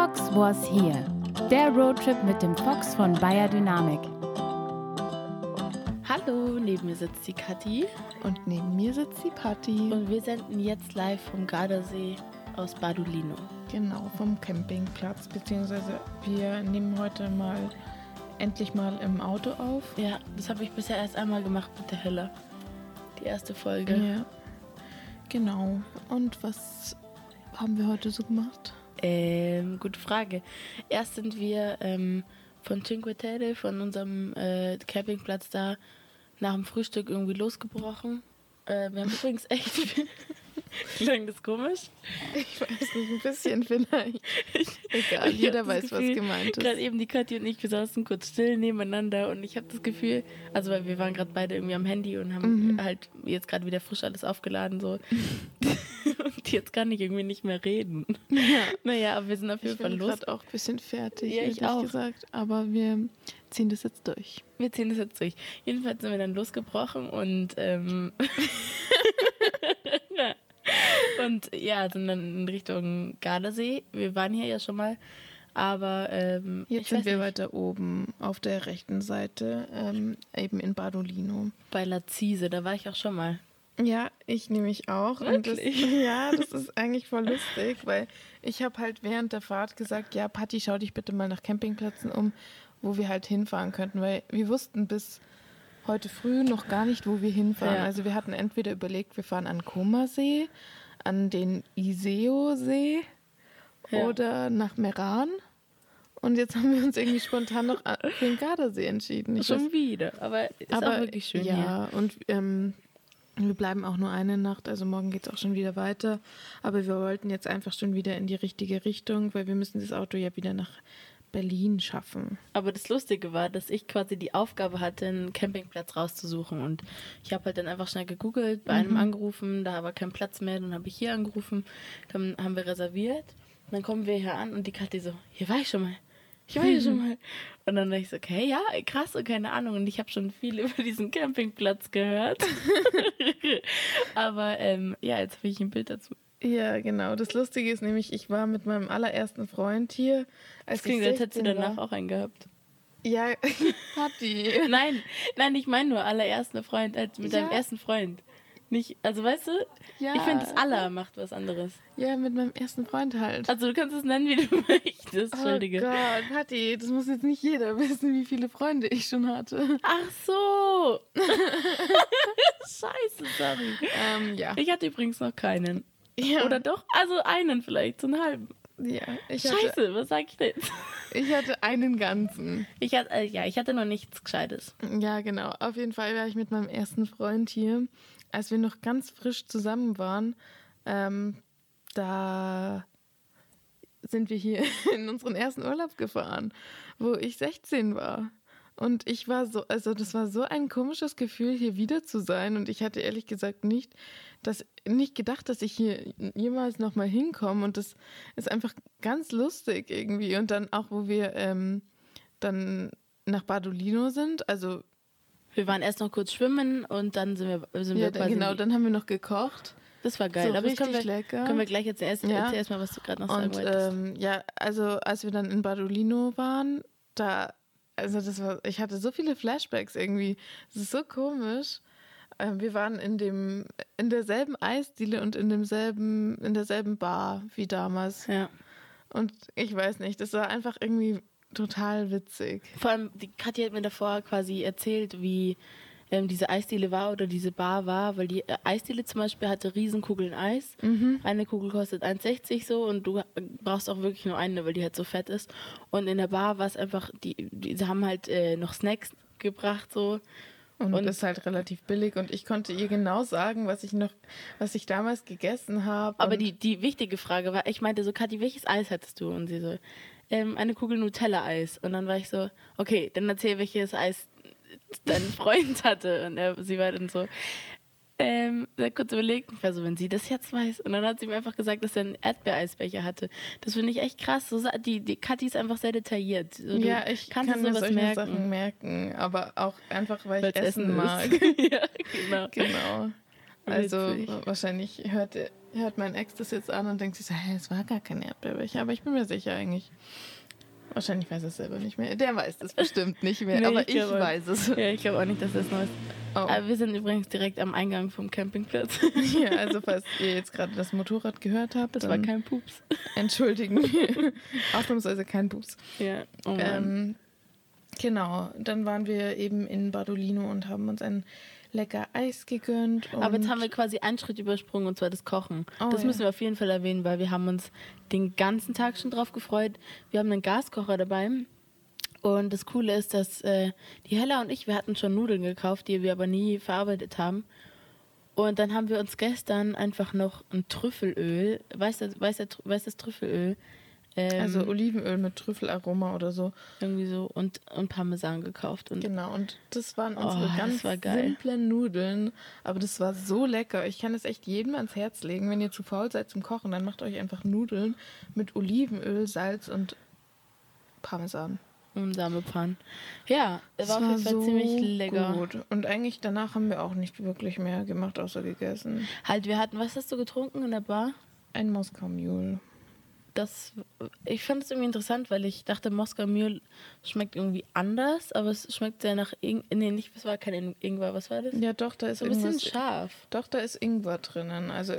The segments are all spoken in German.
Fox was here. Der Roadtrip mit dem Fox von Bayer Dynamik. Hallo, neben mir sitzt die Kathi. Und neben mir sitzt die Patti. Und wir senden jetzt live vom Gardasee aus Badolino. Genau, vom Campingplatz. Beziehungsweise wir nehmen heute mal endlich mal im Auto auf. Ja, das habe ich bisher erst einmal gemacht mit der Helle. Die erste Folge. Ja. Genau. Und was haben wir heute so gemacht? Ähm, gute Frage. Erst sind wir ähm, von Cinque Terre, von unserem äh, Campingplatz da, nach dem Frühstück irgendwie losgebrochen. Äh, wir haben übrigens echt. Klang das komisch? Ich weiß nicht, ein bisschen vielleicht. Egal, Ich jeder weiß, Gefühl, was gemeint ist. Gerade eben die Kathi und ich, wir saßen kurz still nebeneinander und ich habe das Gefühl, also weil wir waren gerade beide irgendwie am Handy und haben Mhm. halt jetzt gerade wieder frisch alles aufgeladen so. und jetzt kann ich irgendwie nicht mehr reden. Ja. Naja, aber wir sind auf jeden Ich Fall bin los. gerade auch ein bisschen fertig, Ja, ich auch. gesagt. Aber wir ziehen das jetzt durch. Wir ziehen das jetzt durch. Jedenfalls sind wir dann losgebrochen und ähm, und ja, sind dann in Richtung Gardasee. Wir waren hier ja schon mal, aber ähm, Jetzt sind wir nicht, weiter oben auf der rechten Seite, ähm, eben in Badolino. bei Lazise, da war ich auch schon mal. Ja, ich nehme mich auch. Und das, Wirklich? ja, das ist eigentlich voll lustig, weil ich habe halt während der Fahrt gesagt, ja, Patti, schau dich bitte mal nach Campingplätzen um, wo wir halt hinfahren könnten, weil wir wussten bis heute früh noch gar nicht, wo wir hinfahren. Ja. Also wir hatten entweder überlegt, wir fahren an Comersee, an den Iseo-See Ja. oder nach Meran. Und jetzt haben wir uns irgendwie spontan noch für den Gardasee entschieden. Ich weiß Schon wieder, aber ist aber auch wirklich schön ja, und ähm, wir bleiben auch nur eine Nacht, also morgen geht es auch schon wieder weiter. Aber wir wollten jetzt einfach schon wieder in die richtige Richtung, weil wir müssen das Auto ja wieder nach Berlin schaffen. Aber das Lustige war, dass ich quasi die Aufgabe hatte, einen Campingplatz rauszusuchen. Und ich habe halt dann einfach schnell gegoogelt, bei Mhm. einem angerufen, da war kein Platz mehr, dann habe ich hier angerufen, dann haben wir reserviert. Dann kommen wir hier an und die Kathi so, hier war ich schon mal. Ich war hier schon mal. Und dann dachte ich so, okay, ja, krass und keine Ahnung. Und ich habe schon viel über diesen Campingplatz gehört. Aber ähm, ja, jetzt habe ich ein Bild dazu. Ja, genau. Das Lustige ist nämlich, ich war mit meinem allerersten Freund hier. Als Das klingt, als hätte sie 16 danach war. auch einen gehabt. Ja, Patti. Nein, nein, ich meine nur allerersten Freund, als mit Ja. deinem ersten Freund. Nicht, also weißt du, Ja. ich finde, das aller macht was anderes. Ja, mit meinem ersten Freund halt. Also du kannst es nennen, wie du möchtest. Entschuldige. Oh Gott, Patti, das muss jetzt nicht jeder wissen, wie viele Freunde ich schon hatte. Ach so. Scheiße, sorry. Ähm, ja. Ich hatte übrigens noch keinen. Ja. Oder doch? Also einen vielleicht, so einen halben. ja, ich hatte, Scheiße, was sag ich denn? ich hatte einen ganzen. Ich hatte, äh, ja, ich hatte noch nichts Gescheites. Ja, genau. Auf jeden Fall war ich mit meinem ersten Freund hier, als wir noch ganz frisch zusammen waren. Ähm, da sind wir hier in unseren ersten Urlaub gefahren, wo ich 16 war. Und ich war so, also das war so ein komisches Gefühl, hier wieder zu sein. Und ich hatte ehrlich gesagt nicht, dass, nicht gedacht, dass ich hier jemals nochmal hinkomme. Und das ist einfach ganz lustig irgendwie. Und dann auch, wo wir ähm, dann nach Badolino sind, also Wir waren erst noch kurz schwimmen und dann sind wir, sind ja, wir quasi. genau, dann haben wir noch gekocht. das war geil. so Aber das können wir, richtig lecker. können wir gleich jetzt erst, Ja. erst mal, was du gerade noch sagen Und wolltest. ähm, ja, also als wir dann in Badolino waren, da, also das war, ich hatte so viele Flashbacks irgendwie. Das ist so komisch. Ähm, wir waren in dem, in derselben Eisdiele und in demselben, in derselben Bar wie damals. ja. Und ich weiß nicht, das war einfach irgendwie total witzig. Vor allem, die Katja hat mir davor quasi erzählt, wie ähm, diese Eisdiele war oder diese Bar war, weil die äh, Eisdiele zum Beispiel hatte Riesenkugeln Eis. Mhm. Eine Kugel kostet 1,60 so und du brauchst auch wirklich nur eine, weil die halt so fett ist. Und in der Bar war es einfach, die, die sie haben halt äh, noch Snacks gebracht so. Und, Und- das ist halt relativ billig und ich konnte ihr genau sagen, was ich noch, was ich damals gegessen habe. Aber die, die wichtige Frage war, ich meinte so, Kathi, welches Eis hattest du? Und sie so, ähm, eine Kugel Nutella-Eis. Und dann war ich so, okay, dann erzähl, welches Eis dein Freund hatte. Und er, sie war dann so, ähm, sehr kurz überlegt, ich war so, wenn sie das jetzt weiß. Und dann hat sie mir einfach gesagt, dass er einen Erdbeereisbecher hatte. Das finde ich echt krass. So, die, die Kathi ist einfach sehr detailliert. So, ja, ich kann mir sowas merken. Sachen merken, aber auch einfach, weil Weil's ich essen ist. mag. ja, genau. genau. Also wahrscheinlich hört, hört mein Ex das jetzt an und denkt sich so, hä, es war gar kein Erdbeerbecher. Aber ich bin mir sicher eigentlich. Wahrscheinlich weiß er es selber nicht mehr. Der weiß es bestimmt nicht mehr, Nee, aber ich ich, weiß es. Ja, ich glaube auch nicht, dass das neu ist. Oh. Aber wir sind übrigens direkt am Eingang vom Campingplatz. Ja, also falls ihr jetzt gerade das Motorrad gehört habt, Das war kein Pups. entschuldigen. Ausnahmsweise kein Pups. Ja, oh Mann. Ähm, genau, dann waren wir eben in Badolino und haben uns ein lecker Eis gegönnt. Aber jetzt haben wir quasi einen Schritt übersprungen und zwar das Kochen. Oh, das ja. müssen wir auf jeden Fall erwähnen, weil wir haben uns den ganzen Tag schon drauf gefreut. Wir haben einen Gaskocher dabei. Und das Coole ist, dass äh, die Hella und ich, wir hatten schon Nudeln gekauft, die wir aber nie verarbeitet haben. Und dann haben wir uns gestern einfach noch ein Trüffelöl, weißt du, weißt du, weißt das Trüffelöl? Ähm, also Olivenöl mit Trüffelaroma oder so. irgendwie so und, und Parmesan gekauft. Und Genau, und das waren Oh, unsere das ganz war simplen Nudeln. Aber das war so lecker. Ich kann es echt jedem ans Herz legen. Wenn ihr zu faul seid zum Kochen, dann macht euch einfach Nudeln mit Olivenöl, Salz und Parmesan. und Samepan. Ja, es war Das auf jeden Fall ziemlich lecker. Gut. Und eigentlich danach haben wir auch nicht wirklich mehr gemacht, außer gegessen. Halt, wir hatten, was hast du getrunken in der Bar? Ein Moskau Mule. Das, ich fand es irgendwie interessant, weil ich dachte, Moskau Mule schmeckt irgendwie anders, aber es schmeckt sehr nach Ing nee, nicht, es war kein In- Ingwer, was war das? Ja, doch, da ist so ein bisschen scharf. Doch, da ist Ingwer drinnen. Also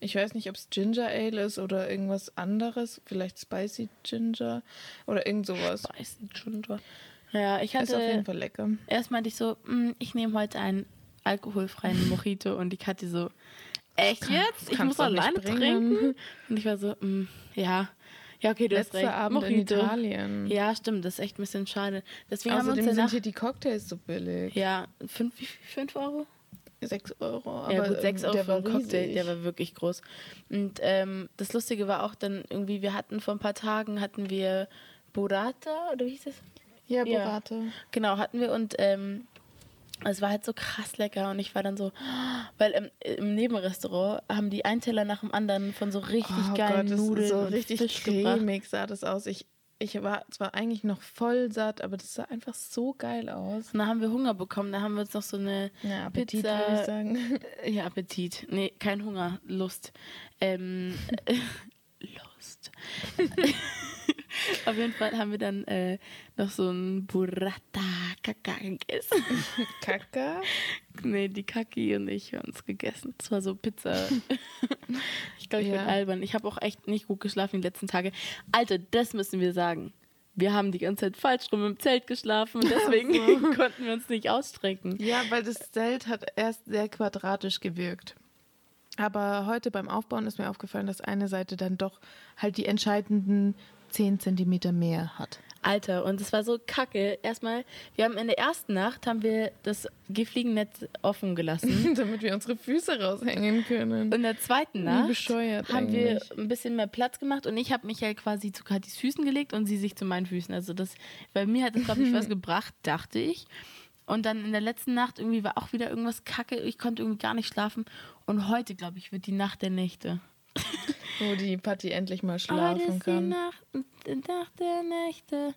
ich weiß nicht, ob es Ginger Ale ist oder irgendwas anderes. Vielleicht Spicy Ginger oder irgend sowas. Schon. doch. Ja, ich Ist auf jeden hatte, Fall lecker. erst meinte ich so, "Mm, ich nehme heute einen alkoholfreien Mojito und die Kathi so, echt jetzt? Ich muss alleine bringen." trinken? Und ich war so, "Mm, ja, ja, okay, du hast Letzter recht. Abend in Mojito. Italien. Ja, stimmt, das ist echt ein bisschen schade. Deswegen haben wir Außerdem sind hier die Cocktails so billig. ja, fünf, wie viel? fünf Euro? 6 Euro. Aber ja, gut, 6 ähm, Euro der für einen Cocktail, riesig. der war wirklich groß. Und ähm, das Lustige war auch dann irgendwie, wir hatten vor ein paar Tagen, hatten wir Burrata, oder wie hieß das? Ja, Ja. Burrata. Genau, hatten wir und ähm, es war halt so krass lecker und ich war dann so, weil im, im Nebenrestaurant haben die einen Teller nach dem anderen von so richtig oh geilen Gott, Nudeln so und richtig Fisch gebracht. cremig sah das aus. Ich, ich war zwar eigentlich noch voll satt, aber das sah einfach so geil aus. Und dann haben wir Hunger bekommen, da haben wir uns noch so eine Ja, Appetit Pizza, würde ich sagen. Ja, Appetit. Nee, kein Hunger, Lust. Ähm, Lust. Auf jeden Fall haben wir dann äh, noch so ein Burrata Kaka gegessen. Kaka. nee, die Kaki und ich haben es gegessen. Das war so Pizza. ich glaube, ich Ja. bin albern. Ich habe auch echt nicht gut geschlafen die letzten Tage. Alter, das müssen wir sagen. Wir haben die ganze Zeit falsch rum im Zelt geschlafen und deswegen konnten wir uns nicht ausstrecken. Ja, weil das Zelt hat erst sehr quadratisch gewirkt. Aber heute beim Aufbauen ist mir aufgefallen, dass eine Seite dann doch halt die entscheidenden 10 Zentimeter mehr hat. Alter, und es war so kacke. Erstmal, wir haben in der ersten Nacht haben wir das Gefliegennetz offen gelassen. Damit wir unsere Füße raushängen können. In der zweiten Nacht bescheuert haben wir eigentlich. ein bisschen mehr Platz gemacht und ich habe mich ja quasi zu Katis Füßen gelegt und sie sich zu meinen Füßen. Also das, bei mir hat das, glaube ich, was gebracht, dachte ich. Und dann in der letzten Nacht irgendwie war auch wieder irgendwas kacke. Ich konnte irgendwie gar nicht schlafen. Und heute, glaube ich, wird die Nacht der Nächte. Wo die Patty endlich mal Heute schlafen ist die kann. Nacht, die Nacht der Nächte.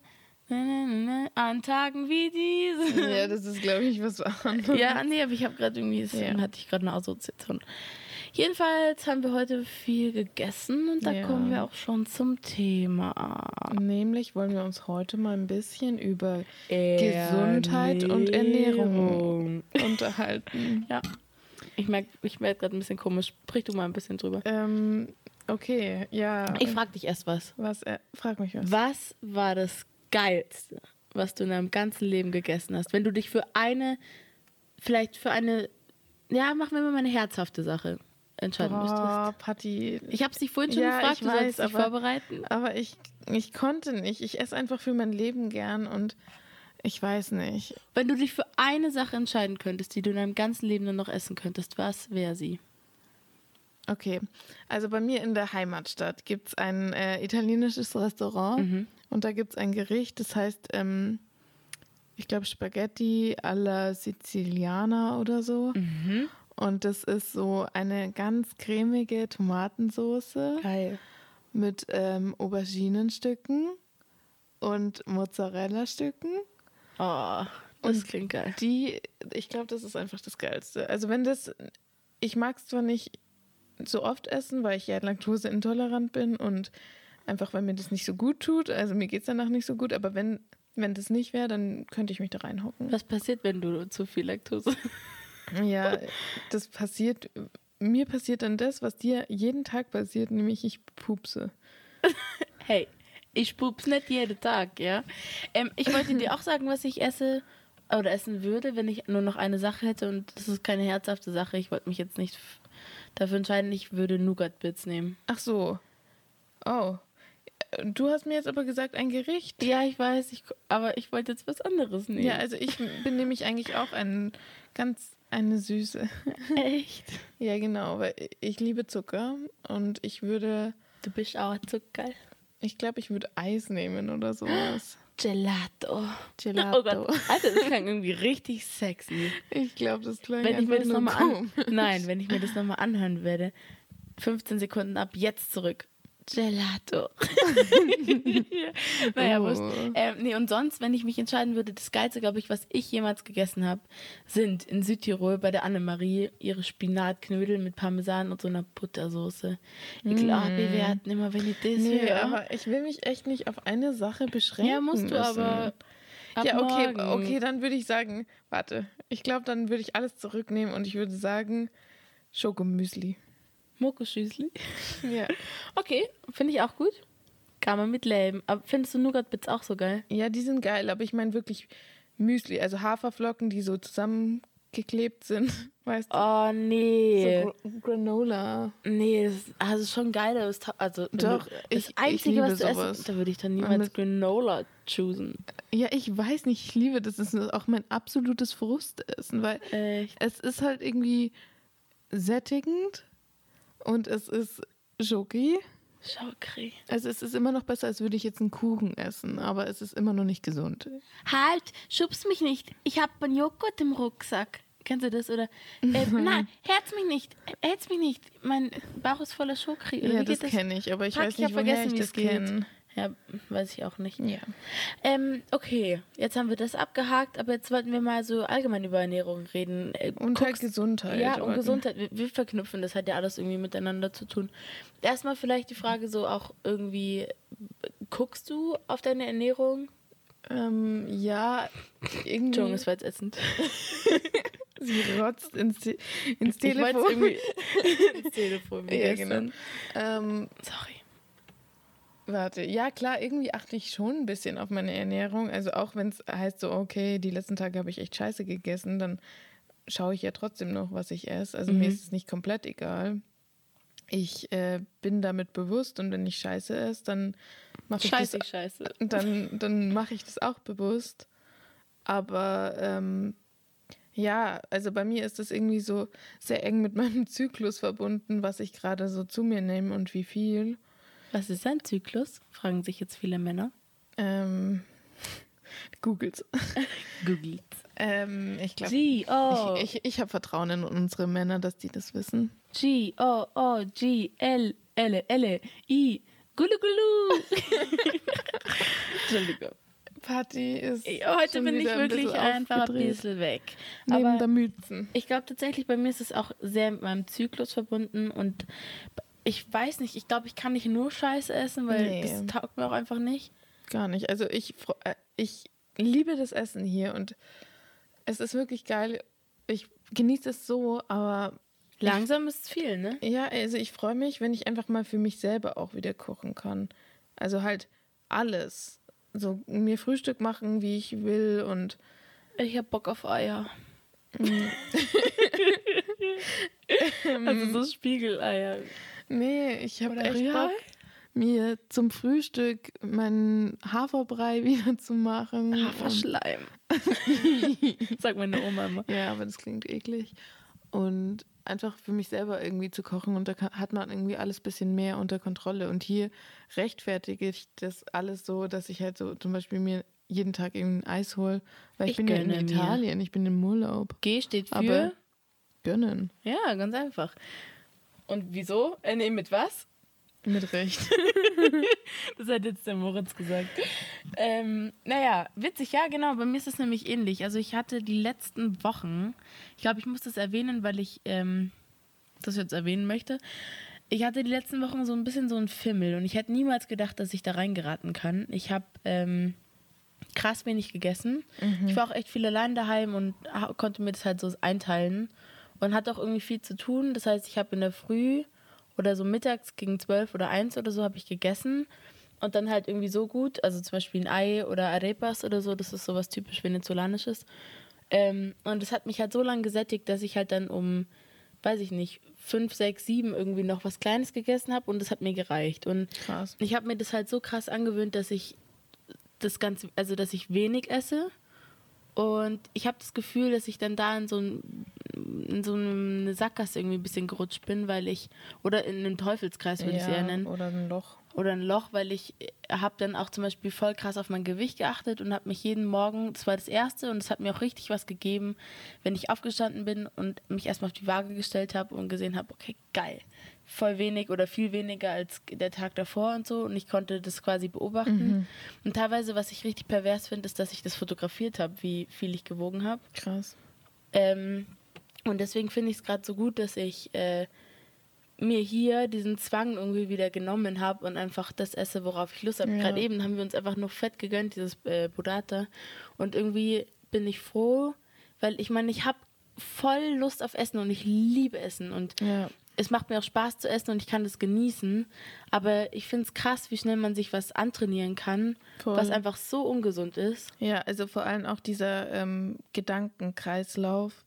An Tagen wie diesen. Ja, das ist, glaube ich, was anderes. Ja, nee, aber ich habe gerade irgendwie, das Ja. hatte ich gerade eine Assoziation. Jedenfalls haben wir heute viel gegessen und da Ja. kommen wir auch schon zum Thema. Nämlich wollen wir uns heute mal ein bisschen über Gesundheit und Ernährung unterhalten. Ja. Ich merke ich merk gerade ein bisschen komisch. Sprich du mal ein bisschen drüber. Ähm, okay, ja. Ich frage dich erst was. was, äh, frag mich was. Was war das Geilste, was du in deinem ganzen Leben gegessen hast? Wenn du dich für eine, vielleicht für eine, ja, machen wir mal eine herzhafte Sache entscheiden müsstest. Boah, Patty. Ich habe es dich vorhin schon Ja, gefragt, ich du sollst weiß, dich aber- vorbereiten. Aber ich, ich konnte nicht. Ich esse einfach für mein Leben gern und ich weiß nicht. Wenn du dich für eine Sache entscheiden könntest, die du in deinem ganzen Leben nur noch essen könntest, was wäre sie? Okay, also bei mir in der Heimatstadt gibt es ein äh, italienisches Restaurant und da gibt es ein Gericht, das heißt, ähm, ich glaube, Spaghetti alla Siciliana oder so. Und das ist so eine ganz cremige Tomatensoße Geil. mit ähm, Auberginenstücken und Mozzarella-Stücken. Oh, das klingt geil. Die, ich glaube, das ist einfach das Geilste. Also wenn das ich mag es zwar nicht so oft essen, weil ich ja laktoseintolerant bin und einfach, weil mir das nicht so gut tut. Also mir geht es danach nicht so gut, aber wenn, wenn das nicht wäre, dann könnte ich mich da reinhocken. Was passiert, wenn du zu viel Laktose? Ja, das passiert, mir passiert dann das, was dir jeden Tag passiert, nämlich ich pupse. Hey, ich pups nicht jeden Tag, ja. Ähm, ich wollte dir auch sagen, was ich esse oder essen würde, wenn ich nur noch eine Sache hätte und das ist keine herzhafte Sache. Ich wollte mich jetzt nicht dafür entscheiden, ich würde Nougat-Bits nehmen. Ach so. Oh. Du hast mir jetzt aber gesagt, ein Gericht. Ja, ich weiß, ich, aber ich wollte jetzt was anderes nehmen. Ja, also ich bin nämlich eigentlich auch ein ganz eine Süße. echt. Ja, genau, weil ich liebe Zucker und ich würde, Du bist auch Zucker. ich glaube, ich würde Eis nehmen oder sowas. Gelato. Gelato. Oh Gott, Alter, das klang irgendwie richtig sexy. Ich glaube, das klang Wenn ich mir das nur nochmal an, nein, wenn ich mir das nochmal anhören werde, 15 Sekunden ab jetzt zurück. Gelato. ja. Naja, Oh. wurscht. Ähm, nee, und sonst, wenn ich mich entscheiden würde, das Geilste, glaube ich, was ich jemals gegessen habe, sind in Südtirol bei der Annemarie ihre Spinatknödel mit Parmesan und so einer Buttersoße. Ich glaube, wir werden immer, wenn ich das Mm. Nee, höre. aber ich will mich echt nicht auf eine Sache beschränken. ja, musst du müssen. aber. Ab Ja, okay, morgen. okay, dann würde ich sagen, warte, ich glaube, dann würde ich alles zurücknehmen und ich würde sagen, Schokomüsli. Mokoschüsli. Ja. Okay, finde ich auch gut. Kann man mitleben. Aber findest du Nougat-Bits auch so geil? ja, die sind geil, aber ich meine wirklich Müsli, also Haferflocken, die so zusammengeklebt sind, weißt du? Oh, nee. So Gr Granola. nee, das ist also schon geil. aber es ta- Also, Doch, du, ich- das ich Einzige, liebe was du sowas. essen, da würde ich dann niemals Granola choosen. Ja, ich weiß nicht, ich liebe das. Das ist auch mein absolutes Frustessen, weil Echt? es ist halt irgendwie sättigend und es ist Schoki. Schokri. Also es ist immer noch besser, als würde ich jetzt einen Kuchen essen, aber es ist immer noch nicht gesund. Halt, schubst mich nicht. Ich habe einen Joghurt im Rucksack. Kennst du das? Oder, äh, nein, herz mich nicht. Herz mich nicht. Mein Bauch ist voller Schokri. Ja, das geht kenne ich, aber ich Fuck, weiß ich nicht, hab woher ich das kenne. Ja, weiß ich auch nicht. Ja. Ähm, okay, jetzt haben wir das abgehakt, aber jetzt wollten wir mal so allgemein über Ernährung reden. Äh, Und halt guckst- Gesundheit. Ja, und Gesundheit. Wir, wir verknüpfen, das hat ja alles irgendwie miteinander zu tun. Erstmal vielleicht die Frage so auch irgendwie, guckst du auf deine Ernährung? Ähm, ja, irgendwie. Das war jetzt ätzend. Sie rotzt ins, Te- ins Ich Telefon. irgendwie ins Telefon. ja, genau. Ähm, Sorry. Warte, ja klar, irgendwie achte ich schon ein bisschen auf meine Ernährung. Also auch wenn es heißt so, okay, die letzten Tage habe ich echt scheiße gegessen, dann schaue ich ja trotzdem noch, was ich esse. Also mir Mhm. ist es nicht komplett egal. Ich äh, bin damit bewusst und wenn ich scheiße esse, dann mache ich Scheiße, das, scheiße. dann, dann mache ich das auch bewusst. Aber ähm, ja, also bei mir ist das irgendwie so sehr eng mit meinem Zyklus verbunden, was ich gerade so zu mir nehme und wie viel. Was ist ein Zyklus? Fragen sich jetzt viele Männer. Ähm, Googles. Googelt. Ähm, ich glaube, G, O, ich, ich, ich habe Vertrauen in unsere Männer, dass die das wissen. G, O, O, G, L, L, L, I, Gulu, Gulu. Entschuldigung. Party ist. Heute bin ich ein wirklich bisschen einfach ein bisschen weg. Neben Aber der Mützen. ich glaube tatsächlich, bei mir ist es auch sehr mit meinem Zyklus verbunden und ich weiß nicht, ich glaube, ich kann nicht nur Scheiße essen, weil Nee. das taugt mir auch einfach nicht. Gar nicht. Also ich, äh, ich liebe das Essen hier und es ist wirklich geil. Ich genieße es so, aber Langsam ist es viel, ne? ja, also ich freue mich, wenn ich einfach mal für mich selber auch wieder kochen kann. Also halt alles. So mir Frühstück machen, wie ich will und Ich hab Bock auf Eier. Ähm, also so Spiegeleier. Nee, ich habe echt Rührei? Bock, mir zum Frühstück meinen Haferbrei wieder zu machen. Haferschleim. Sagt meine Oma immer. Ja, aber das klingt eklig. Und einfach für mich selber irgendwie zu kochen und da hat man irgendwie alles ein bisschen mehr unter Kontrolle. Und hier rechtfertige ich das alles so, dass ich halt so zum Beispiel mir jeden Tag eben ein Eis hole, weil ich, Ich bin ja in gönne mir. Italien, ich bin im Urlaub. G steht für. Aber- Gönnen. ja, ganz einfach. Und wieso? Äh, nee, mit was? Mit Recht. Das hat jetzt der Moritz gesagt. Ähm, naja, witzig, ja, genau. Bei mir ist es nämlich ähnlich. Also ich hatte die letzten Wochen, ich glaube, ich muss das erwähnen, weil ich ähm, das jetzt erwähnen möchte. Ich hatte die letzten Wochen so ein bisschen so einen Fimmel und ich hätte niemals gedacht, dass ich da reingeraten kann. Ich habe ähm, krass wenig gegessen. Ich war auch echt viel allein daheim und konnte mir das halt so einteilen und hatte auch irgendwie viel zu tun. Das heißt, ich habe in der Früh oder so mittags gegen zwölf oder eins oder so habe ich gegessen und dann halt irgendwie so gut, also zum Beispiel ein Ei oder Arepas oder so, das ist sowas typisch venezolanisches. Ähm, und es hat mich halt so lange gesättigt, dass ich halt dann um, weiß ich nicht, fünf, sechs, sieben irgendwie noch was Kleines gegessen habe und das hat mir gereicht. Und Krass. ich habe mir das halt so krass angewöhnt, dass ich das Ganze, also dass ich wenig esse. Und ich habe das Gefühl, dass ich dann da in so, ein, in so eine Sackgasse irgendwie ein bisschen gerutscht bin, weil ich, oder in einen Teufelskreis würde ich es eher nennen oder ein Loch. oder ein Loch, weil ich habe dann auch zum Beispiel voll krass auf mein Gewicht geachtet und habe mich jeden Morgen, das war das erste und es hat mir auch richtig was gegeben, wenn ich aufgestanden bin und mich erstmal auf die Waage gestellt habe und gesehen habe, okay, geil, voll wenig oder viel weniger als der Tag davor und so und ich konnte das quasi beobachten. Und teilweise, was ich richtig pervers finde, ist, dass ich das fotografiert habe, wie viel ich gewogen habe. Krass. Ähm, und deswegen finde ich es gerade so gut, dass ich äh, mir hier diesen Zwang irgendwie wieder genommen habe und einfach das esse, worauf ich Lust habe. Ja. Gerade eben haben wir uns einfach nur Fett gegönnt, dieses äh, Burrata. Und irgendwie bin ich froh, weil ich meine, ich habe voll Lust auf Essen und ich liebe Essen und Ja. es macht mir auch Spaß zu essen und ich kann das genießen. Aber ich finde es krass, wie schnell man sich was antrainieren kann, Voll. was einfach so ungesund ist. Ja, also vor allem auch dieser ähm, Gedankenkreislauf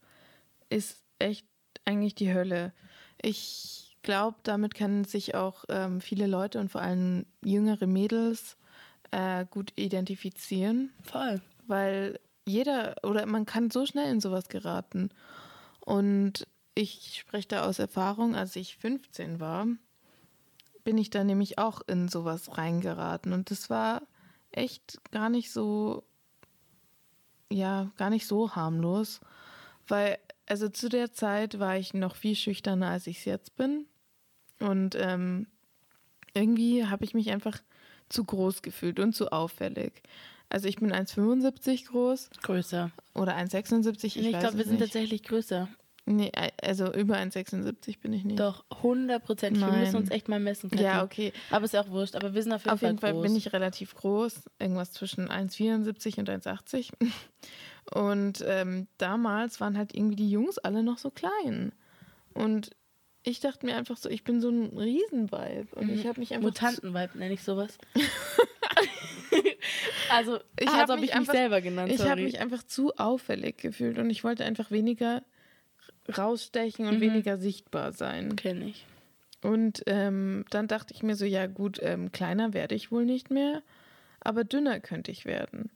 ist echt eigentlich die Hölle. Ich glaube, damit können sich auch ähm, viele Leute und vor allem jüngere Mädels äh, gut identifizieren, Voll. weil jeder oder man kann so schnell in sowas geraten. Und ich spreche da aus Erfahrung, als ich 15 war, bin ich da nämlich auch in sowas reingeraten. Und das war echt gar nicht so, ja, gar nicht so harmlos, weil, also zu der Zeit war ich noch viel schüchterner, als ich es jetzt bin. Und ähm, irgendwie habe ich mich einfach zu groß gefühlt und zu auffällig. Also ich bin 1,75 groß Größer. oder 1,76. Ich, Ich, glaube, wir sind nicht. tatsächlich größer. Nee, also über 1,76 bin ich nicht. Doch, 100 Prozent. Wir müssen uns echt mal messen. Kathi. Ja, okay. Aber ist ja auch wurscht. Aber wir sind auf jeden Auf Fall jeden Fall groß. bin ich relativ groß, irgendwas zwischen 1,74 und 1,80. Und ähm, damals waren halt irgendwie die Jungs alle noch so klein. Und ich dachte mir einfach so, ich bin so ein Riesenweib. Und ich habe mich einfach. Mutantenweib nenne ich sowas. also, Ich hab habe mich ich mich einfach- selber genannt. Ich habe mich einfach zu auffällig gefühlt und ich wollte einfach weniger rausstechen und Mhm. weniger sichtbar sein. Kenne ich. Und ähm, dann dachte ich mir so, ja gut, ähm, kleiner werde ich wohl nicht mehr, aber dünner könnte ich werden.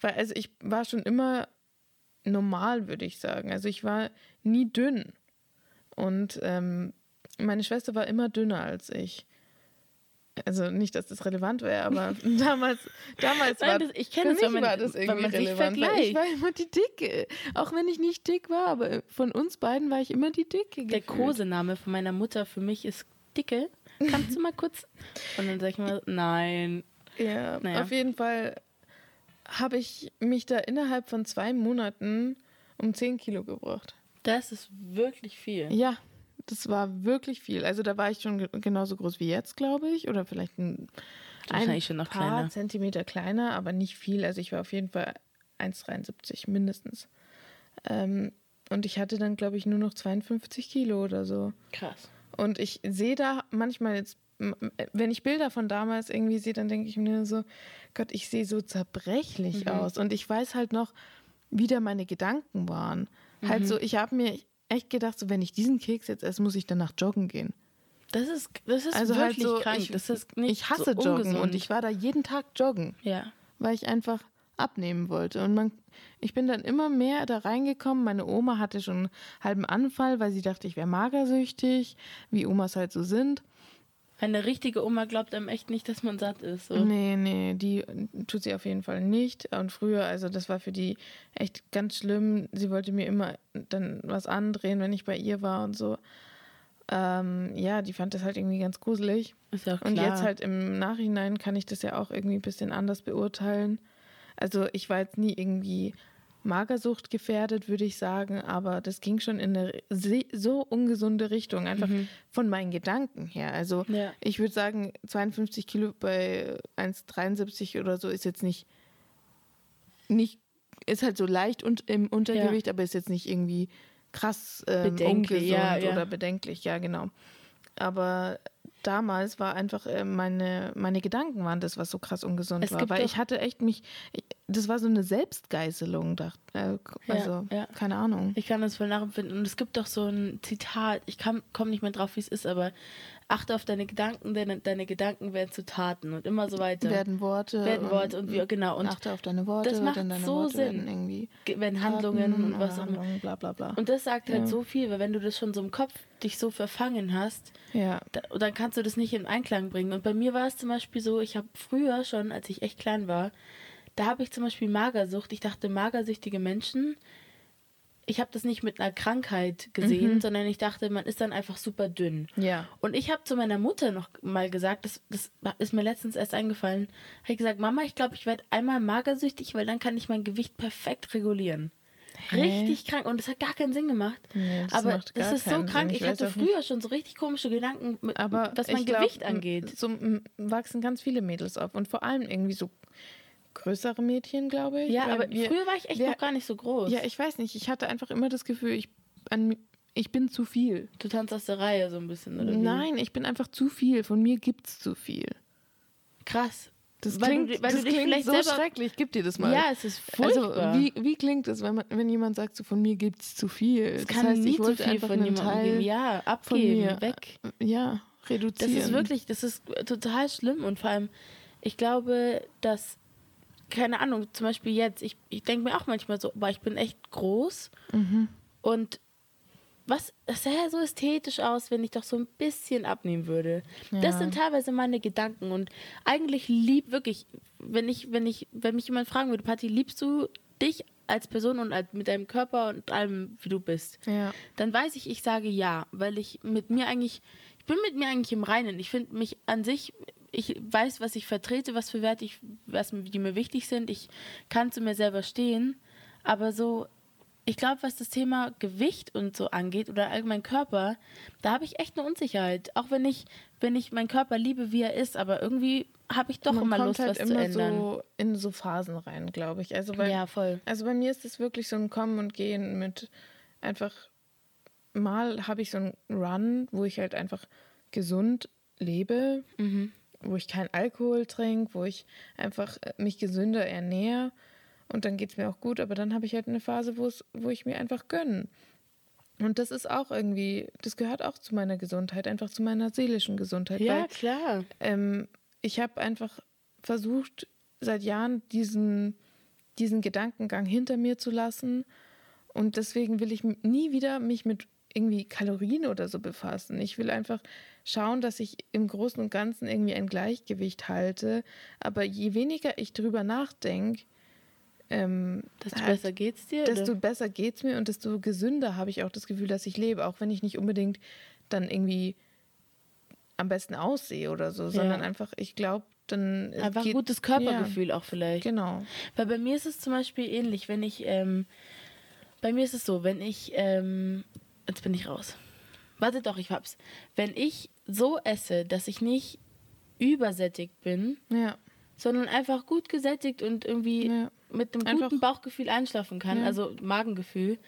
Weil also ich war schon immer normal, würde ich sagen. Also ich war nie dünn. Und ähm, meine Schwester war immer dünner als ich. Also nicht, dass das relevant wäre, aber damals, damals Nein, war das- ich kenne mich wenn man- war das irgendwie man sich relevant. Weil ich vergleicht. war immer die Dicke. Auch wenn ich nicht dick war, aber von uns beiden war ich immer die Dicke. Der gefühlt. Kosename von meiner Mutter für mich ist Dicke. Kannst du mal kurz? Und dann sag ich mal, nein. Ja, Naja. auf jeden Fall habe ich mich da innerhalb von zwei Monaten um 10 Kilo gebracht. Das ist wirklich viel. Ja, das war wirklich viel. Also da war ich schon ge- genauso groß wie jetzt, glaube ich. Oder vielleicht ein, ein schon noch paar kleiner. Zentimeter kleiner, aber nicht viel. Also ich war auf jeden Fall 1,73 mindestens. Ähm, und ich hatte dann, glaube ich, nur noch 52 Kilo oder so. Krass. Und ich sehe da manchmal jetzt, wenn ich Bilder von damals irgendwie sehe, dann denke ich mir so, Gott, ich sehe so zerbrechlich Mhm. aus. Und ich weiß halt noch, wie da meine Gedanken waren. Halt Mhm. so, ich habe mir echt gedacht, so wenn ich diesen Keks jetzt esse, muss ich danach joggen gehen. Das ist, das ist Also halt wirklich so, krank. ich, das ist nicht ich hasse so Joggen ungesund. und ich war da jeden Tag joggen, ja. weil ich einfach abnehmen wollte. Und man, ich bin dann immer mehr da reingekommen. Meine Oma hatte schon einen halben Anfall, weil sie dachte, ich wäre magersüchtig, wie Omas halt so sind. Eine richtige Oma glaubt einem echt nicht, dass man satt ist. So. Nee, nee, die tut sie auf jeden Fall nicht. Und früher, also das war für die echt ganz schlimm. Sie wollte mir immer dann was andrehen, wenn ich bei ihr war und so. Ähm, ja, die fand das halt irgendwie ganz gruselig. Ist ja auch klar. Und jetzt halt im Nachhinein kann ich das ja auch irgendwie ein bisschen anders beurteilen. Also ich war jetzt nie irgendwie Magersucht gefährdet, würde ich sagen, aber das ging schon in eine so ungesunde Richtung, einfach von meinen Gedanken her. Also Ja. ich würde sagen, 52 Kilo bei 1,73 oder so ist jetzt nicht, nicht ist halt so leicht und im Untergewicht, aber ist jetzt nicht irgendwie krass ähm, ungesund ja, ja. oder bedenklich, ja genau. Aber damals war einfach äh, meine, meine Gedanken waren das, was so krass ungesund Es war. Weil ich hatte echt mich, ich, das war so eine Selbstgeißelung, dachte, äh, also ja. keine Ahnung. Ich kann das voll nachempfinden. Und es gibt doch so ein Zitat, ich komme nicht mehr drauf, wie es ist, aber achte auf deine Gedanken, denn deine Gedanken werden zu Taten und immer so weiter. Werden Worte. Werden Worte und wie, genau. Und achte auf deine Worte, das macht deine so Worte werden Sinn. irgendwie ge- werden Handlungen Taten und was auch immer. Bla bla bla. Und das sagt halt Ja. so viel, weil wenn du das schon so im Kopf dich so verfangen hast, ja. da, dann kannst du das nicht in Einklang bringen. Und bei mir war es zum Beispiel so, ich habe früher schon, als ich echt klein war, da habe ich zum Beispiel Magersucht. Ich dachte, magersüchtige Menschen, ich habe das nicht mit einer Krankheit gesehen, sondern ich dachte, man ist dann einfach super dünn. Ja. Und ich habe zu meiner Mutter noch mal gesagt, das, das ist mir letztens erst eingefallen, habe ich gesagt, Mama, ich glaube, ich werde einmal magersüchtig, weil dann kann ich mein Gewicht perfekt regulieren. Hä? Richtig krank und das hat gar keinen Sinn gemacht. Nee, das aber das ist so krank. Ich, Ich hatte früher schon so richtig komische Gedanken, mit, Aber was mein ich glaub, Gewicht angeht. So wachsen ganz viele Mädels auf und vor allem irgendwie so größere Mädchen, glaube ich. Ja, aber wir- früher war ich echt wir- noch gar nicht so groß. Ja, ich weiß nicht. Ich hatte einfach immer das Gefühl, ich, an, ich bin zu viel. du tanzt aus der Reihe so ein bisschen, oder? wie? Nein, ich bin einfach zu viel. Von mir gibt's zu viel. Krass. Das Weil klingt, du, weil das du dich klingt vielleicht so selber. schrecklich. Gib dir das mal. Ja, es ist also, furchtbar. wie, wie klingt es, wenn, man, wenn jemand sagt, so von mir gibt's zu viel? es das kann heißt, nie ich zu wollte viel einfach von jemandem Teil geben. Ja, von abgeben, mir weg. ja, Das reduzieren. ist wirklich, das ist total schlimm und vor allem, ich glaube, dass, keine Ahnung, zum Beispiel jetzt, ich, ich denke mir auch manchmal so, boah, ich bin echt groß Mhm. und was, das sähe so ästhetisch aus, wenn ich doch so ein bisschen abnehmen würde. Das Ja. sind teilweise meine Gedanken und eigentlich lieb, wirklich, wenn ich, wenn ich, wenn mich jemand fragen würde, Patti, liebst du dich als Person und als, mit deinem Körper und allem, wie du bist? Ja. dann weiß ich, ich sage ja, weil ich mit mir eigentlich, ich bin mit mir eigentlich im Reinen. Ich finde mich an sich, ich weiß, was ich vertrete, was für Werte ich, was die mir wichtig sind. Ich kann zu mir selber stehen, aber so, ich glaube, was das Thema Gewicht und so angeht oder allgemein Körper, da habe ich echt eine Unsicherheit. Auch wenn ich, wenn ich meinen Körper liebe, wie er ist, aber irgendwie habe ich doch man immer Lust, halt was immer zu ändern. so in so Phasen rein, glaube ich. Also, weil, ja, voll. also bei mir ist es wirklich so ein Kommen und Gehen mit einfach mal habe ich so einen Run, wo ich halt einfach gesund lebe, Mhm. Wo ich keinen Alkohol trinke, wo ich einfach äh, mich gesünder ernähre und dann geht es mir auch gut, aber dann habe ich halt eine Phase, wo ich mir einfach gönne. Und das ist auch irgendwie, das gehört auch zu meiner Gesundheit, einfach zu meiner seelischen Gesundheit. Ja, weil klar. ähm, ich habe einfach versucht, seit Jahren diesen, diesen Gedankengang hinter mir zu lassen. Und deswegen will ich nie wieder mich mit irgendwie Kalorien oder so befassen. Ich will einfach schauen, dass ich im Großen und Ganzen irgendwie ein Gleichgewicht halte. Aber je weniger ich drüber nachdenke, ähm, Desto halt, besser geht's dir? desto oder? besser geht es mir und desto gesünder habe ich auch das Gefühl, dass ich lebe, auch wenn ich nicht unbedingt dann irgendwie am besten aussehe oder so, sondern einfach, ich glaube, dann Einfach geht, gutes Körpergefühl auch vielleicht. Ja, genau. Weil bei mir ist es zum Beispiel ähnlich, wenn ich, ähm, bei mir ist es so, wenn ich, ähm, jetzt bin ich raus. Warte doch, ich hab's. Wenn ich so esse, dass ich nicht übersättigt bin, Ja, sondern einfach gut gesättigt und irgendwie Ja. mit einem Einfach- guten Bauchgefühl einschlafen kann, Ja. also Magengefühl.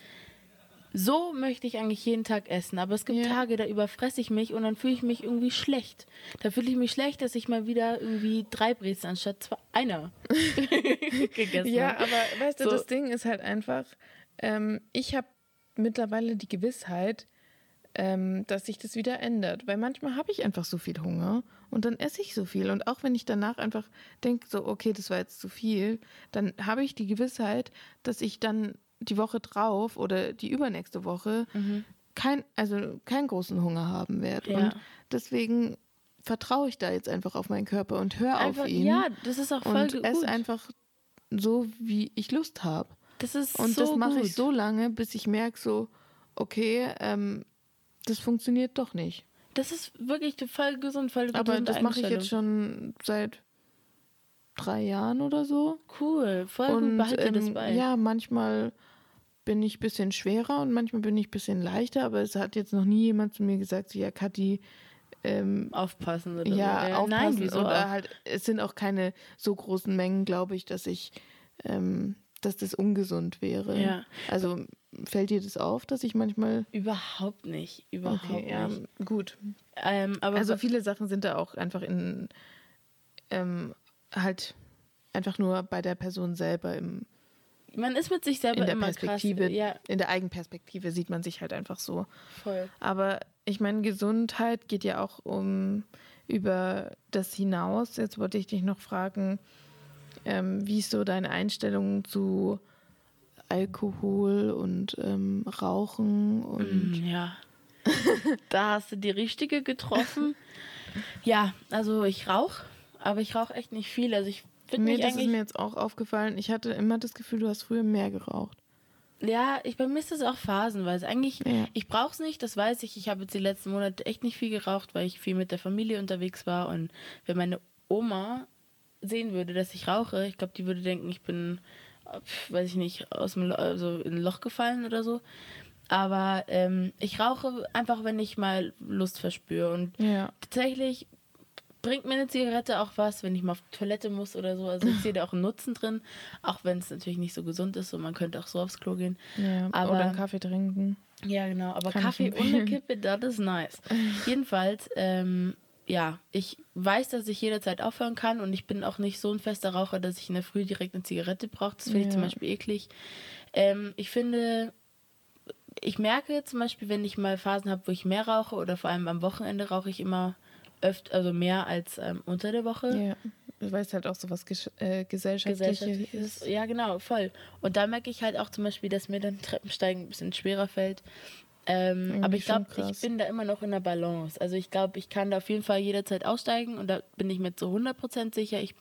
So möchte ich eigentlich jeden Tag essen, aber es gibt Ja. Tage, da überfresse ich mich und dann fühle ich mich irgendwie schlecht. Da fühle ich mich schlecht, dass ich mal wieder irgendwie drei Brezen anstatt zwei, einer gegessen ja habe. aber weißt du, So. das Ding ist halt einfach, ähm, ich habe mittlerweile die Gewissheit, ähm, dass sich das wieder ändert. Weil manchmal habe ich einfach so viel Hunger und dann esse ich so viel. Und auch wenn ich danach einfach denke, so, okay, das war jetzt zu viel, dann habe ich die Gewissheit, dass ich dann die Woche drauf oder die übernächste Woche kein, also keinen großen Hunger haben werde. Ja. Und deswegen vertraue ich da jetzt einfach auf meinen Körper und höre auf ihn ja, das ist auch voll und gut. esse einfach so, wie ich Lust habe. Das ist Und so das mache gut. ich so lange, bis ich merke, so, okay, ähm, das funktioniert doch nicht. Das ist wirklich voll gesund, voll Aber gesunde das mache ich jetzt schon seit drei Jahren oder so. Cool, voll gut, und behalte das ähm, bei. ja, manchmal bin ich ein bisschen schwerer und manchmal bin ich ein bisschen leichter, aber es hat jetzt noch nie jemand zu mir gesagt, so, ja, Kathi, ähm, Aufpassen oder ja, so. aufpassen. Nein, oder auch? halt, es sind auch keine so großen Mengen, glaube ich, dass ich, ähm, dass das ungesund wäre. Ja. Also fällt dir das auf, dass ich manchmal. Überhaupt nicht, überhaupt Okay, ja, nicht. gut. Ähm, Also viele Sachen sind da auch einfach in ähm, halt einfach nur bei der Person selber im, man ist mit sich selber in der immer Perspektive, krass. Ja, in der Eigenperspektive sieht man sich halt einfach so. voll. Aber ich meine, Gesundheit geht ja auch um über das hinaus. Jetzt wollte ich dich noch fragen, ähm, wie ist so deine Einstellung zu Alkohol und ähm, Rauchen und Mm, Ja. da hast du die richtige getroffen. ja, also ich rauche, aber ich rauche echt nicht viel. Also ich finde Nee, mich das ist mir jetzt auch aufgefallen. Ich hatte immer das Gefühl, du hast früher mehr geraucht. Ja, ich, bei mir ist das auch phasenweise. Eigentlich, Ja. ich brauche es nicht, das weiß ich. Ich habe jetzt die letzten Monate echt nicht viel geraucht, weil ich viel mit der Familie unterwegs war. Und wenn meine Oma sehen würde, dass ich rauche, ich glaube, die würde denken, ich bin, äh, weiß ich nicht, aus dem Lo also in ein Loch gefallen oder so. Aber ähm, ich rauche einfach, wenn ich mal Lust verspüre. Und Ja. tatsächlich bringt mir eine Zigarette auch was, wenn ich mal auf die Toilette muss oder so. Also ich sehe da auch einen Nutzen drin, auch wenn es natürlich nicht so gesund ist und man könnte auch so aufs Klo gehen. ja. Aber- Oder einen Kaffee trinken. Ja, genau. Aber Kann Kaffee ohne. Kippe, das ist nice. Jedenfalls, ähm, ja, ich weiß, dass ich jederzeit aufhören kann und ich bin auch nicht so ein fester Raucher, dass ich in der Früh direkt eine Zigarette brauche. Das finde ich Ja. zum Beispiel eklig. Ähm, ich finde, ich merke zum Beispiel, wenn ich mal Phasen habe, wo ich mehr rauche oder vor allem am Wochenende rauche ich immer öfter, also mehr als ähm, unter der Woche. Ja. Du weißt halt auch so was Gesch äh, gesellschaftliches. gesellschaftliches. Ja, genau, voll. Und da merke ich halt auch zum Beispiel, dass mir dann Treppensteigen ein bisschen schwerer fällt. Ähm, aber ich glaube, ich bin da immer noch in der Balance. Also ich glaube, ich kann da auf jeden Fall jederzeit aussteigen und da bin ich mir zu 100% sicher. Ich,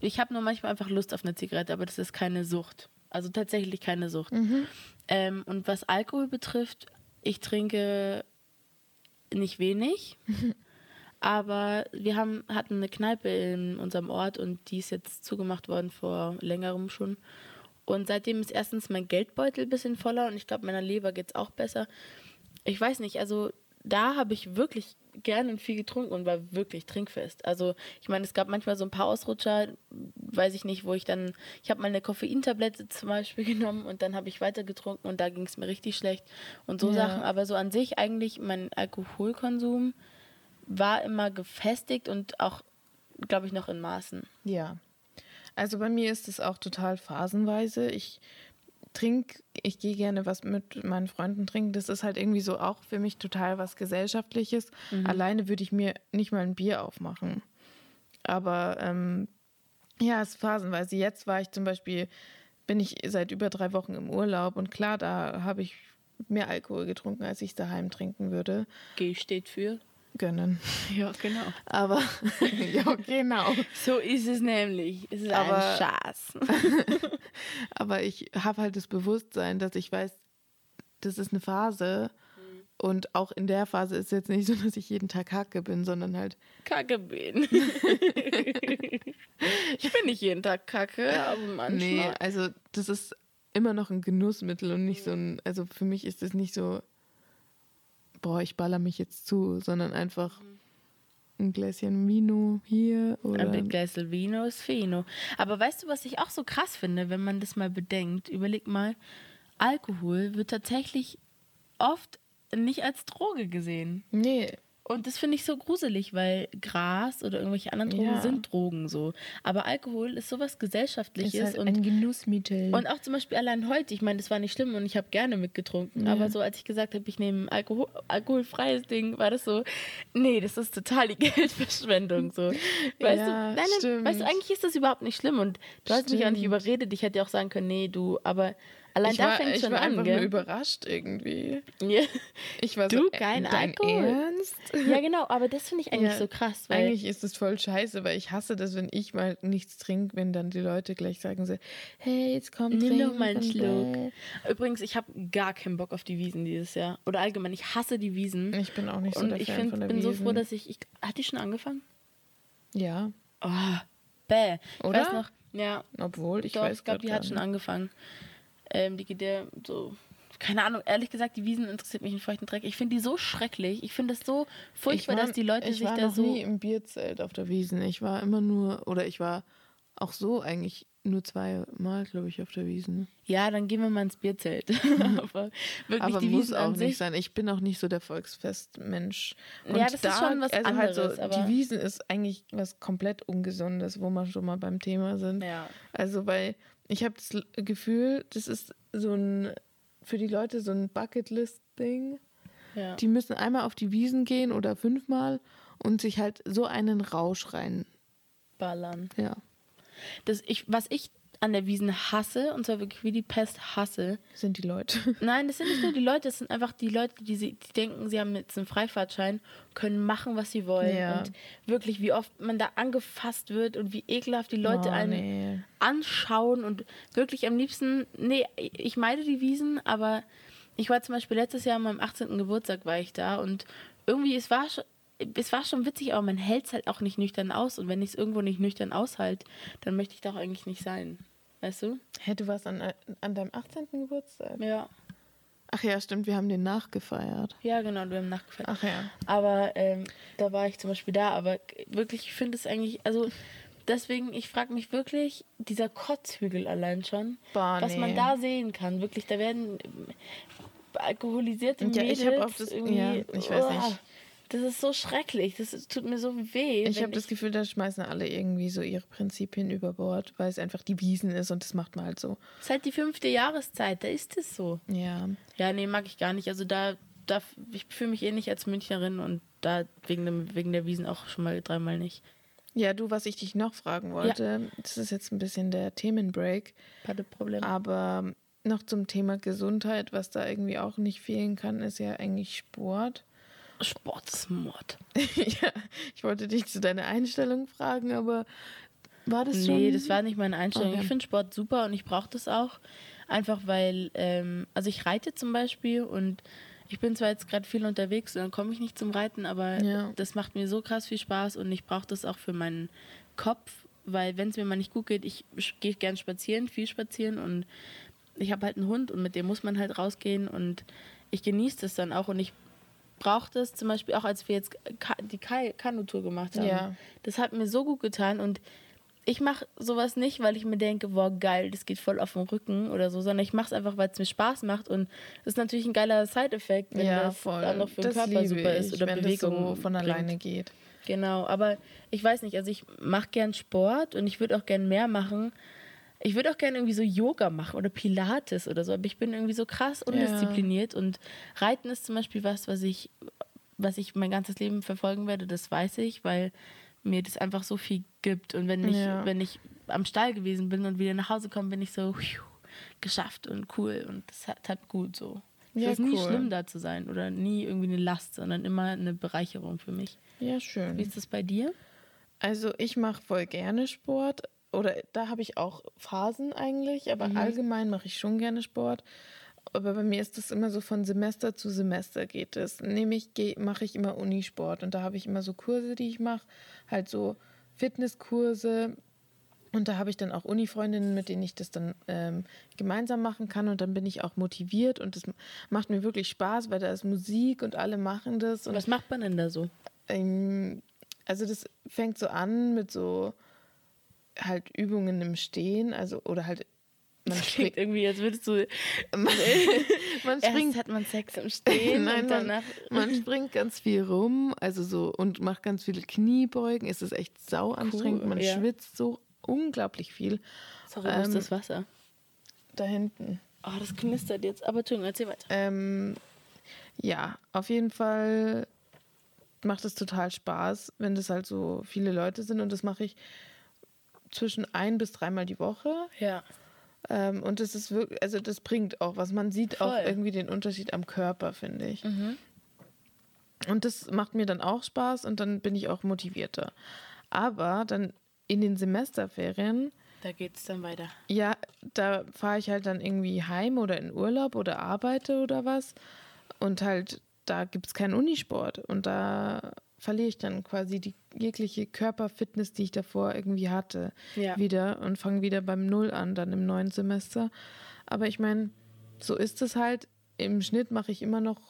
ich habe nur manchmal einfach Lust auf eine Zigarette, aber das ist keine Sucht. Also tatsächlich keine Sucht. Mhm. Ähm, und was Alkohol betrifft, ich trinke nicht wenig. Aber wir haben, hatten eine Kneipe in unserem Ort und die ist jetzt zugemacht worden vor längerem schon. Und seitdem ist erstens mein Geldbeutel ein bisschen voller und ich glaube, meiner Leber geht es auch besser. Ich weiß nicht, also da habe ich wirklich gerne und viel getrunken und war wirklich trinkfest. Also ich meine, es gab manchmal so ein paar Ausrutscher, weiß ich nicht, wo ich dann, ich habe mal eine Koffeintablette zum Beispiel genommen und dann habe ich weiter getrunken und da ging es mir richtig schlecht und so Ja. Sachen. Aber so an sich eigentlich mein Alkoholkonsum war immer gefestigt und auch, glaube ich, noch in Maßen. Ja. Also bei mir ist es auch total phasenweise. Ich trinke, ich gehe gerne was mit meinen Freunden trinken. Das ist halt irgendwie so auch für mich total was Gesellschaftliches. Alleine würde ich mir nicht mal ein Bier aufmachen. Aber ähm, ja, es ist phasenweise. Jetzt war ich zum Beispiel, bin ich seit über drei Wochen im Urlaub und klar, da habe ich mehr Alkohol getrunken, als ich es daheim trinken würde. G steht für. Gönnen. Ja, genau. Aber ja, genau. So ist es nämlich. Es ist Aber- ein Schatz. Aber ich habe halt das Bewusstsein, dass ich weiß, das ist eine Phase. Und auch in der Phase ist es jetzt nicht so, dass ich jeden Tag Hacke bin, sondern halt, Kacke bin. ich bin nicht jeden Tag Kacke, aber manchmal. nee, also das ist immer noch ein Genussmittel und nicht so ein, also für mich ist es nicht so, boah, ich baller mich jetzt zu, sondern einfach ein Gläschen Vino hier oder. Ein Gläsel Vino ist Fino. Aber weißt du, was ich auch so krass finde, wenn man das mal bedenkt? Überleg mal, Alkohol wird tatsächlich oft nicht als Droge gesehen. Nee, Und das finde ich so gruselig, weil Gras oder irgendwelche anderen Drogen Ja. sind Drogen so. Aber Alkohol ist sowas ist Gesellschaftliches halt und ein Genussmittel. Und auch zum Beispiel allein heute, ich meine, das war nicht schlimm und ich habe gerne mitgetrunken, Ja. aber so als ich gesagt habe, ich nehme ein Alkohol, alkoholfreies Ding, war das so, nee, das ist total die Geldverschwendung so. Weißt Ja, du, nein, nein, stimmt. weißt du, eigentlich ist das überhaupt nicht schlimm und du hast mich auch nicht Stimmt. überredet, ich hätte ja auch sagen können, nee, du, aber allein ich da war, fängt ich schon war an, einfach nur gell? überrascht irgendwie. Ja. Ich war Du, so, kein äh, dein Alkohol? Ernst? ja, genau, aber das finde ich eigentlich Ja, so krass, weil Eigentlich ist es voll scheiße, weil ich hasse das, wenn ich mal nichts trinke, wenn dann die Leute gleich sagen so, hey, jetzt komm, Nimm trink doch mal einen Schluck. übrigens, ich habe gar keinen Bock auf die Wiesen dieses Jahr oder allgemein, ich hasse die Wiesen. Ich bin auch nicht so Und der ich Fan find, von der bin so Wiesn. froh, dass ich, ich. Hat die schon angefangen? Ja. Oh, bäh. Ich Oder? weiß noch, ja, Obwohl, ich doch, weiß ich glaube, die hat schon angefangen. Ähm, die geht der so, keine Ahnung, ehrlich gesagt, die Wiesen interessiert mich einen feuchten Dreck. Ich finde die so schrecklich. Ich finde es so furchtbar, war- dass die Leute ich sich war da so. nie im Bierzelt auf der Wiesen. Ich war immer nur, oder ich war auch so eigentlich nur zweimal, glaube ich, auf der Wiesen. Ja, dann gehen wir mal ins Bierzelt. Aber wirklich, Aber die muss Wiesen auch an nicht sein. Ich bin auch nicht so der Volksfestmensch. Ja, das ist schon was also Halt anderes, so, aber- die Wiesen ist eigentlich was komplett Ungesundes, wo wir schon mal beim Thema sind. Ja. Also, weil ich habe das Gefühl, das ist so ein, für die Leute so ein Bucketlist-Ding. ja. Die müssen einmal auf die Wiesen gehen oder fünfmal und sich halt so einen Rausch rein. Ballern. Ja, Das ich, was ich an der Wiesen hasse, und zwar wirklich wie die Pest hasse. sind die Leute. Nein, das sind nicht nur die Leute, das sind einfach die Leute, die, sie, die denken, sie haben jetzt einen Freifahrtschein, können machen, was sie wollen. Ja. Und wirklich, wie oft man da angefasst wird und wie ekelhaft die Leute Oh, einen nee. anschauen und wirklich am liebsten, nee, ich meide die Wiesen, aber ich war zum Beispiel letztes Jahr an meinem 18. Geburtstag war ich da und irgendwie, es war schon, es war schon witzig, aber man hält es halt auch nicht nüchtern aus und wenn ich es irgendwo nicht nüchtern aushalte, dann möchte ich da auch eigentlich nicht sein. Weißt du? Hey, du warst an, an deinem 18. Geburtstag? Ja. Ach ja, stimmt, wir haben den nachgefeiert. Ja, genau, du hast nachgefallen. Ach ja. Aber ähm, da war ich zum Beispiel da, aber wirklich, ich finde es eigentlich, also deswegen, ich frage mich wirklich, dieser Kotzhügel allein schon, Boah, was man da sehen kann, wirklich, da werden ähm, alkoholisierte Ja, Mädels ich hab auch das- irgendwie, ja, ich weiß nicht. Das ist so schrecklich, das tut mir so weh. Ich habe das Gefühl, da schmeißen alle irgendwie so ihre Prinzipien über Bord, weil es einfach die Wiesen ist und das macht man halt so. Es ist halt die fünfte Jahreszeit, da ist es so. Ja. Ja, nee, mag ich gar nicht. Also da, da ich fühle mich eh nicht als Münchnerin und da wegen, dem, wegen der Wiesen auch schon mal dreimal nicht. Ja, du, was ich dich noch fragen wollte, das ist jetzt ein bisschen der Themenbreak, Hatte Problem. aber noch zum Thema Gesundheit, was da irgendwie auch nicht fehlen kann, ist ja eigentlich Sport. Sport ist Mord. ja, ich wollte dich zu deiner Einstellung fragen, aber war das schon? Nee, das war nicht meine Einstellung. Okay. Ich finde Sport super und ich brauche das auch. Einfach weil, ähm, also ich reite zum Beispiel und ich bin zwar jetzt gerade viel unterwegs und dann komme ich nicht zum Reiten, aber Ja. das macht mir so krass viel Spaß und ich brauche das auch für meinen Kopf, weil wenn es mir mal nicht gut geht, ich gehe gern spazieren, viel spazieren und ich habe halt einen Hund und mit dem muss man halt rausgehen und ich genieße das dann auch und ich brauche das zum Beispiel auch, als wir jetzt die Kanutour gemacht haben. Ja. Das hat mir so gut getan und ich mache sowas nicht, weil ich mir denke, boah, geil, das geht voll auf den Rücken oder so, sondern ich mache es einfach, weil es mir Spaß macht und das ist natürlich ein geiler Side-Effekt, wenn ja, das voll. dann noch für den das Körper super ich, ist oder wenn Bewegung das so von bringt. alleine geht. Genau, aber ich weiß nicht, also ich mache gern Sport und ich würde auch gern mehr machen. Ich würde auch gerne irgendwie so Yoga machen oder Pilates oder so, aber ich bin irgendwie so krass undiszipliniert und Reiten ist zum Beispiel was, was ich, was ich mein ganzes Leben verfolgen werde, das weiß ich, weil mir das einfach so viel gibt und wenn ich, Ja. wenn ich am Stall gewesen bin und wieder nach Hause komme, bin ich so pfiuh, geschafft und cool und das hat, hat gut so. Es Ja, ist nie cool. schlimm da zu sein oder nie irgendwie eine Last, sondern immer eine Bereicherung für mich. Ja, schön. Wie ist das bei dir? Also ich mache voll gerne Sport. Oder da habe ich auch Phasen eigentlich, aber allgemein mache ich schon gerne Sport. Aber bei mir ist das immer so von Semester zu Semester geht es. Nämlich mache ich immer Unisport und da habe ich immer so Kurse, die ich mache, halt so Fitnesskurse. Und da habe ich dann auch Uni-Freundinnen, mit denen ich das dann ähm, gemeinsam machen kann. Und dann bin ich auch motiviert und das macht mir wirklich Spaß, weil da ist Musik und alle machen das. Und Was macht man denn da so? ähm, also das fängt so an mit so halt Übungen im Stehen, also oder halt man springt, irgendwie, als würdest du. man, man Erst springt, hat man Sex im Stehen Nein, und man, danach. man springt ganz viel rum, also so und macht ganz viele Kniebeugen. Es ist echt sau anstrengend, man ja. schwitzt so unglaublich viel. Sorry, wo ist Ähm, das Wasser? Da hinten. Oh, das knistert jetzt. Aber Entschuldigung, erzähl weiter. Ähm, ja, auf jeden Fall macht es total Spaß, wenn das halt so viele Leute sind und das mache ich zwischen ein bis dreimal die Woche. Ja. Ähm, und das ist wirklich, also das bringt auch was. Man sieht auch Voll. irgendwie den Unterschied am Körper, finde ich. Mhm. Und das macht mir dann auch Spaß und dann bin ich auch motivierter. Aber dann in den Semesterferien, Da geht's dann weiter. ja, da fahre ich halt dann irgendwie heim oder in Urlaub oder arbeite oder was. Und halt, da gibt es keinen Unisport. Und da verliere ich dann quasi die jegliche Körperfitness, die ich davor irgendwie hatte, Ja. wieder und fange wieder beim Null an, dann im neuen Semester. Aber ich meine, so ist es halt. Im Schnitt mache ich immer noch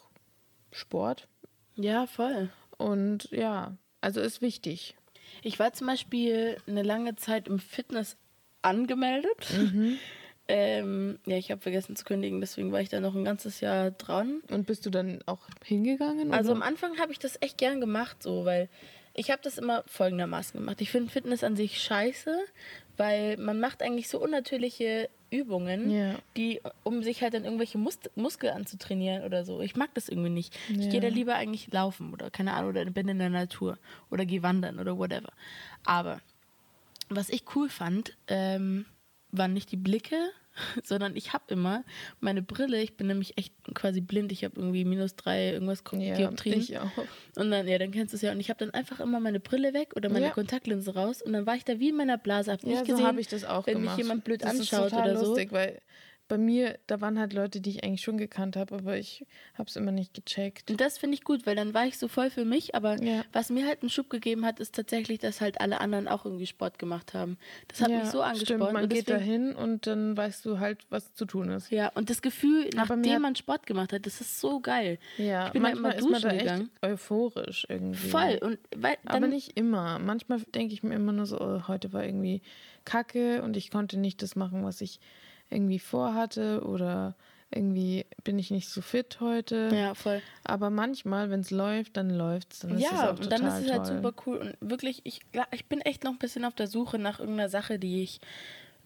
Sport Ja, voll. und ja, also ist wichtig. Ich war zum Beispiel eine lange Zeit im Fitness angemeldet. Mhm. Ähm, ja, ich habe vergessen zu kündigen, deswegen war ich da noch ein ganzes Jahr dran. Und bist du dann auch hingegangen? Also am oder? Anfang habe ich das echt gern gemacht, so, weil ich habe das immer folgendermaßen gemacht. Ich finde Fitness an sich scheiße, weil man macht eigentlich so unnatürliche Übungen, Ja. die, um sich halt dann irgendwelche Mus Muskeln anzutrainieren oder so. Ich mag das irgendwie nicht. Ich Ja. gehe da lieber eigentlich laufen oder keine Ahnung, oder bin in der Natur oder gehe wandern oder whatever. Aber was ich cool fand, ähm, waren nicht die Blicke, sondern ich habe immer meine Brille, ich bin nämlich echt quasi blind, ich habe irgendwie minus drei irgendwas ja, Dioptrien. ich auch. Und dann, ja, dann kennst du es ja. Und ich habe dann einfach immer meine Brille weg oder meine Ja. Kontaktlinse raus und dann war ich da wie in meiner Blase, hab Ja, nicht so gesehen, habe ich das auch wenn gemacht. mich jemand blöd das anschaut ist total oder so. lustig, weil bei mir, da waren halt Leute, die ich eigentlich schon gekannt habe, aber ich habe es immer nicht gecheckt. Und das finde ich gut, weil dann war ich so voll für mich. Aber Ja. was mir halt einen Schub gegeben hat, ist tatsächlich, dass halt alle anderen auch irgendwie Sport gemacht haben. Das hat ja, mich so angespornt. Stimmt, man und geht da hin und dann weißt du halt, was zu tun ist. Ja, und das Gefühl, nachdem man Sport gemacht hat, das ist so geil. Ja, Ich bin da manchmal immer ist man da duschen echt gegangen. euphorisch irgendwie. Voll. Und weil dann, aber nicht immer. Manchmal denke ich mir immer nur so, oh, heute war irgendwie Kacke und ich konnte nicht das machen, was ich irgendwie vorhatte oder irgendwie bin ich nicht so fit heute. Ja, voll. Aber manchmal, wenn es läuft, dann läuft es. Dann ist es Ja, auch und dann ist total es halt toll. super cool. Und wirklich, ich, ich bin echt noch ein bisschen auf der Suche nach irgendeiner Sache, die ich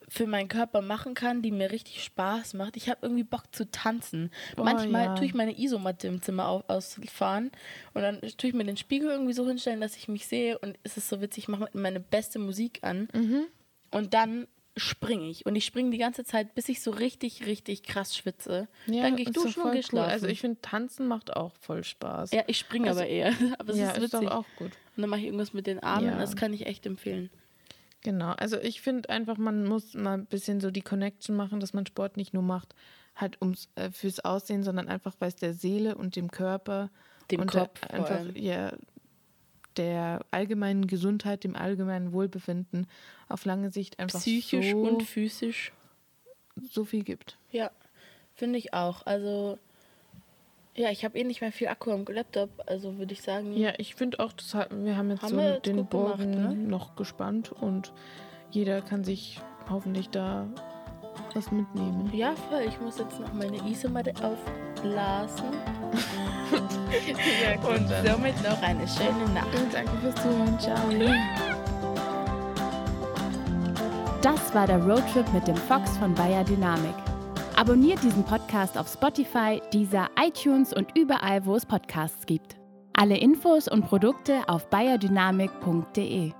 für meinen Körper machen kann, die mir richtig Spaß macht. Ich habe irgendwie Bock zu tanzen. Boah, Manchmal ja. tue ich meine Isomatte im Zimmer au- ausfahren und dann tue ich mir den Spiegel irgendwie so hinstellen, dass ich mich sehe und es ist so witzig, ich mache meine beste Musik an Mhm. und dann springe ich. Und ich springe die ganze Zeit, bis ich so richtig, richtig krass schwitze. Ja, dann gehe ich ist duschen und gehe cool. Also ich finde, tanzen macht auch voll Spaß. ja, ich springe Also- aber eher. aber es ja, ist ist witzig. doch auch gut. Und dann mache ich irgendwas mit den Armen. Ja. Das kann ich echt empfehlen. Genau, also ich finde einfach, man muss mal ein bisschen so die Connection machen, dass man Sport nicht nur macht, halt ums äh, fürs Aussehen, sondern einfach, weil es der Seele und dem Körper Dem und Kopf der, einfach ja der allgemeinen Gesundheit, dem allgemeinen Wohlbefinden auf lange Sicht einfach Psychisch so, und physisch. so viel gibt. Ja, finde ich auch. Also, ja, ich habe eh nicht mehr viel Akku am Laptop. Also würde ich sagen, Ja, ich finde auch, das hat, wir haben jetzt Haben so jetzt den gut gemacht, Bogen ne? noch gespannt und jeder kann sich hoffentlich da was mitnehmen. ja, voll. Ich muss jetzt noch meine Isomatte aufblasen. Ja, Und somit noch eine schöne Nacht. Danke fürs Zuhören. Ciao. Das war der Roadtrip mit dem Fox von Bayer Dynamik. Abonniert diesen Podcast auf Spotify, Deezer, iTunes und überall, wo es Podcasts gibt. Alle Infos und Produkte auf bayerdynamik.de.